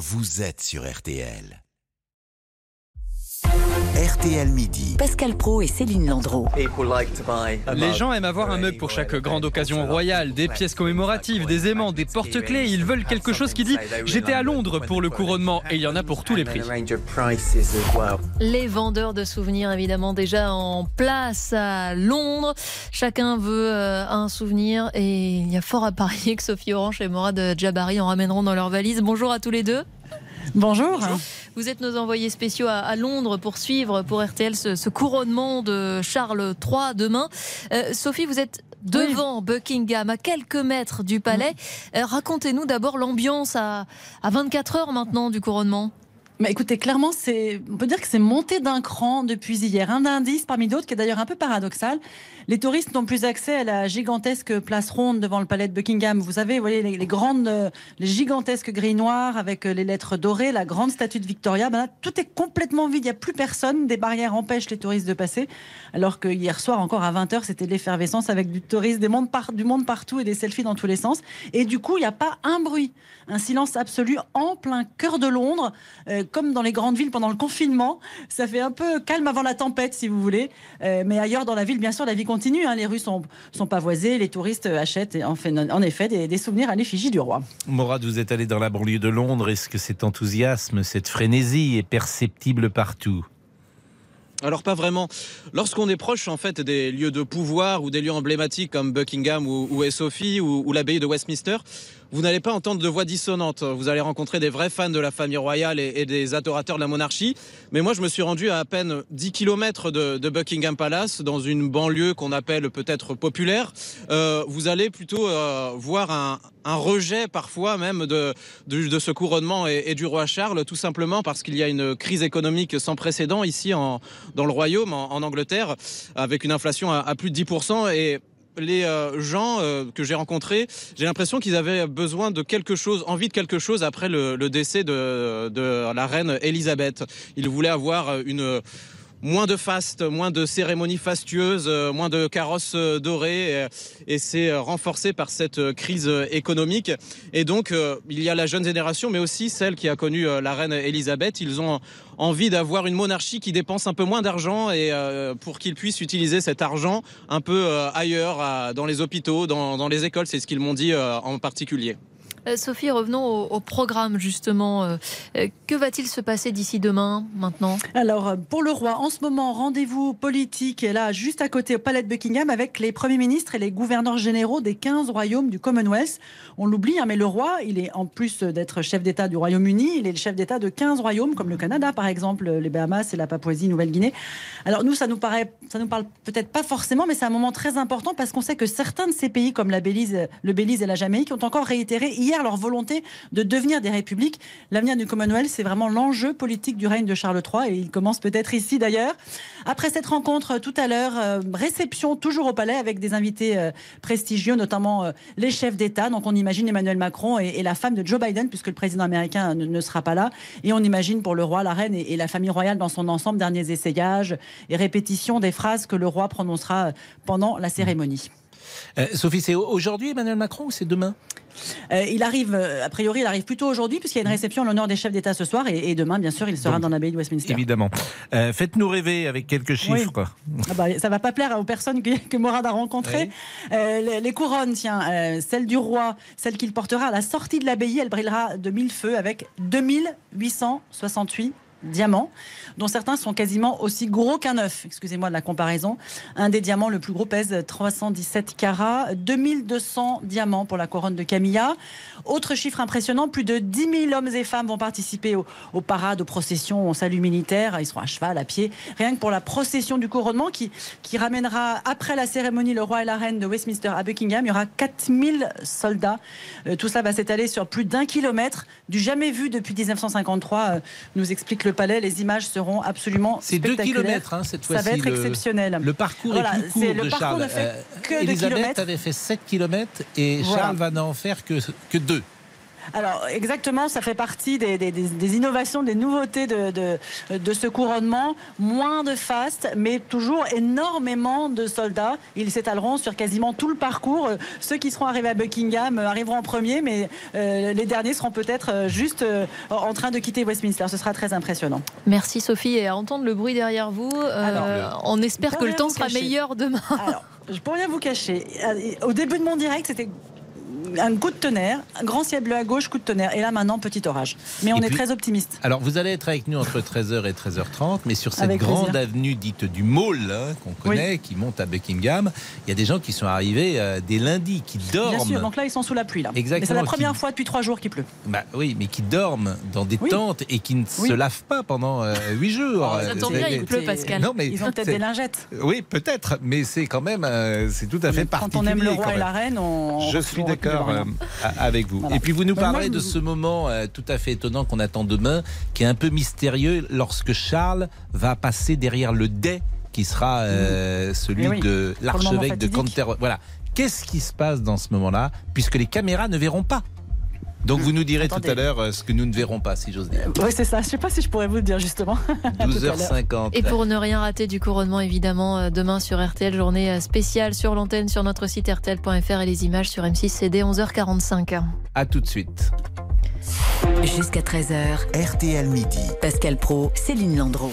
vous êtes sur RTL. RTL Midi. Pascal Pro et Céline Landreau. Les gens aiment avoir un mug pour chaque grande occasion royale, des pièces commémoratives, des aimants, des porte-clés. Ils veulent quelque chose qui dit J'étais à Londres pour le couronnement et il y en a pour tous les prix. Les vendeurs de souvenirs, évidemment, déjà en place à Londres. Chacun veut euh, un souvenir et il y a fort à parier que Sophie Orange et Morad Jabari en ramèneront dans leur valise. Bonjour à tous les deux. Bonjour. Vous êtes nos envoyés spéciaux à, Londres pour suivre pour RTL ce, couronnement de Charles III demain. Euh, Sophie, vous êtes devant Buckingham, à quelques mètres du palais. Euh, racontez-nous d'abord l'ambiance à, à 24 heures maintenant du couronnement. Mais écoutez, clairement, on peut dire que c'est monté d'un cran depuis hier. Un indice parmi d'autres qui est d'ailleurs un peu paradoxal. Les touristes n'ont plus accès à la gigantesque place ronde devant le palais de Buckingham. Vous savez, vous voyez les, grandes, les gigantesques grilles noires avec euh, les lettres dorées, la grande statue de Victoria. Ben tout est complètement vide. Il n'y a plus personne. Des barrières empêchent les touristes de passer. Alors que hier soir, encore à 20h, c'était l'effervescence avec du tourisme, du monde partout et des selfies dans tous les sens. Et du coup, il n'y a pas un bruit. Un silence absolu en plein cœur de Londres, euh, comme dans les grandes villes pendant le confinement. Ça fait un peu calme avant la tempête, si vous voulez. Euh, mais ailleurs dans la ville, bien sûr, la vie continue Hein. Les rues sont, sont pavoisées, les touristes achètent en, fait, en effet des, souvenirs à l'effigie du roi. Morad, vous êtes allé dans la banlieue de Londres. Est-ce que cet enthousiasme, cette frénésie est perceptible partout? Alors pas vraiment. Lorsqu'on est proche en fait des lieux de pouvoir ou des lieux emblématiques comme Buckingham ou, ou Sophie ou, ou l'abbaye de Westminster, vous n'allez pas entendre de voix dissonantes. Vous allez rencontrer des vrais fans de la famille royale et, des adorateurs de la monarchie. Mais moi, je me suis rendu à à peine 10 km de, Buckingham Palace, dans une banlieue qu'on appelle peut-être populaire. Euh, vous allez plutôt euh, voir un, rejet parfois même de, de, ce couronnement et, du roi Charles, tout simplement parce qu'il y a une crise économique sans précédent ici en, dans le royaume, en, Angleterre, avec une inflation à, à plus de 10%. Et les euh, gens euh, que j'ai rencontrés, j'ai l'impression qu'ils avaient besoin de quelque chose, envie de quelque chose après le, décès de, la reine Elisabeth. Ils voulaient avoir une moins de faste, moins de cérémonies fastueuses, euh, moins de carrosses euh, dorées, et c'est euh, renforcé par cette crise économique. Et donc, il y a la jeune génération, mais aussi celle qui a connu la reine Elisabeth. Ils ont envie d'avoir une monarchie qui dépense un peu moins d'argent et pour qu'ils puissent utiliser cet argent un peu ailleurs, dans les hôpitaux, dans les écoles. C'est ce qu'ils m'ont dit en particulier. Euh, Sophie, revenons au, programme justement. Euh, euh, que va-t-il se passer d'ici demain, maintenant? Alors, pour le roi, en ce moment, rendez-vous politique est là, juste à côté au palais de Buckingham, avec les premiers ministres et les gouverneurs généraux des 15 royaumes du Commonwealth. On l'oublie, hein, mais le roi, il est en plus d'être chef d'État du Royaume-Uni, il est le chef d'État de 15 royaumes, comme le Canada, par exemple, les Bahamas et la Papouasie-Nouvelle-Guinée. Alors, nous, ça nous paraît, ça nous parle peut-être pas forcément, mais c'est un moment très important parce qu'on sait que certains de ces pays, comme la Belize, le Belize et la Jamaïque, ont encore réitéré hier leur volonté de devenir des républiques. L'avenir du Commonwealth, c'est vraiment l'enjeu politique du règne de Charles III et il commence peut-être ici d'ailleurs. Après cette rencontre tout à l'heure, euh, réception toujours au palais avec des invités euh, prestigieux, notamment euh, les chefs d'État. Donc on imagine Emmanuel Macron et, la femme de Joe Biden, puisque le président américain ne, sera pas là. Et on imagine pour le roi, la reine et, et, la famille royale dans son ensemble, derniers essayages et répétitions des phrases que le roi prononcera pendant la cérémonie. Sophie, c'est aujourd'hui Emmanuel Macron ou c'est demain? Euh, il arrive, euh, a priori, il arrive plutôt aujourd'hui, puisqu'il y a une réception en l'honneur des chefs d'État ce soir, et, demain, bien sûr, il sera dans l'abbaye de Westminster. Évidemment. Euh, faites-nous rêver avec quelques chiffres. Ça Ah bah, ça va pas plaire aux personnes que, que Morad a rencontrées. les, couronnes, tiens, celle du roi, celle qu'il portera à la sortie de l'abbaye, elle brillera de mille feux avec 2868 diamants, dont certains sont quasiment aussi gros qu'un œuf. Excusez-moi de la comparaison. Un des diamants le plus gros pèse 317 carats, 2200 diamants pour la couronne de Camilla. Autre chiffre impressionnant, plus de 10 000 hommes et femmes vont participer aux, parades, aux processions, au salut militaire. Ils seront à cheval, à pied. Rien que pour la procession du couronnement qui, ramènera après la cérémonie le roi et la reine de Westminster à Buckingham, il y aura 4000 soldats. Euh, tout ça va s'étaler sur plus d'un kilomètre, du jamais vu depuis 1953, euh, nous explique le le palais, les images seront absolument C'est 2 km hein, cette fois-ci. Ça va être exceptionnel. Le parcours est plus court le de Charles. Ne fait euh, que Elisabeth avait fait 7 km et Charles va n'en faire que, que 2. Alors exactement, ça fait partie des, des- des- des innovations, des nouveautés de, de, de ce couronnement. Moins de faste, mais toujours énormément de soldats. Ils s'étaleront sur quasiment tout le parcours. Ceux qui seront arrivés à Buckingham euh, arriveront en premier, mais euh, les derniers seront peut-être euh, juste euh, en train de quitter Westminster. Ce sera très impressionnant. Merci Sophie et à entendre le bruit derrière vous, euh, Alors, on espère que le temps sera cacher. meilleur demain. Alors, je peux rien vous cacher. Au début de mon direct, c'était un coup de tonnerre, un grand ciel bleu à gauche, coup de tonnerre. Et là, maintenant, petit orage. Mais on Et est puis- très optimiste. Alors, vous allez être avec nous entre 13h et 13h30, mais sur cette Avec grande plaisir. avenue dite du Mall, hein, qu'on connaît, qui monte à Buckingham, il y a des gens qui sont arrivés euh, dès lundi, qui dorment. Bien sûr, donc là, ils sont sous la pluie. Là. Exactement, Mais c'est la qui- première fois depuis trois jours qu'il pleut. Bah oui, mais qui dorment dans des Oui. tentes et qui ne Oui. se lavent pas pendant euh, huit jours. Oh, ça tombe Euh, bien, c'est- il pleut, Pascal. Non, mais Ils ont peut-être des lingettes. Oui, peut-être, mais c'est quand même, euh, c'est tout à fait Quand particulier. on aime le quand roi et la reine, on. Je suis d'accord euh, avec vous. Voilà. Et puis vous nous moi, parlez de ce moment euh, tout à fait étonnant qu'on attend demain, qui est un peu mystérieux lorsque Charles va passer derrière le dais qui sera euh, celui Eh oui, de l'archevêque de. Canterbury. Voilà. Qu'est-ce qui se passe dans ce moment-là, puisque les caméras ne verront pas donc vous nous direz tout à l'heure euh, ce que nous ne verrons pas, si j'ose dire. Oui, c'est ça. Je sais pas si je pourrais vous le dire justement. à l'heure. 12h50. Et pour ne rien rater du couronnement, évidemment, euh, demain sur RTL, journée euh, spéciale sur l'antenne sur notre site rtl.fr et les images sur M6 CD 11h45. À tout de suite. Jusqu'à 13h, RTL Midi. Pascal Pro, Céline Landreau.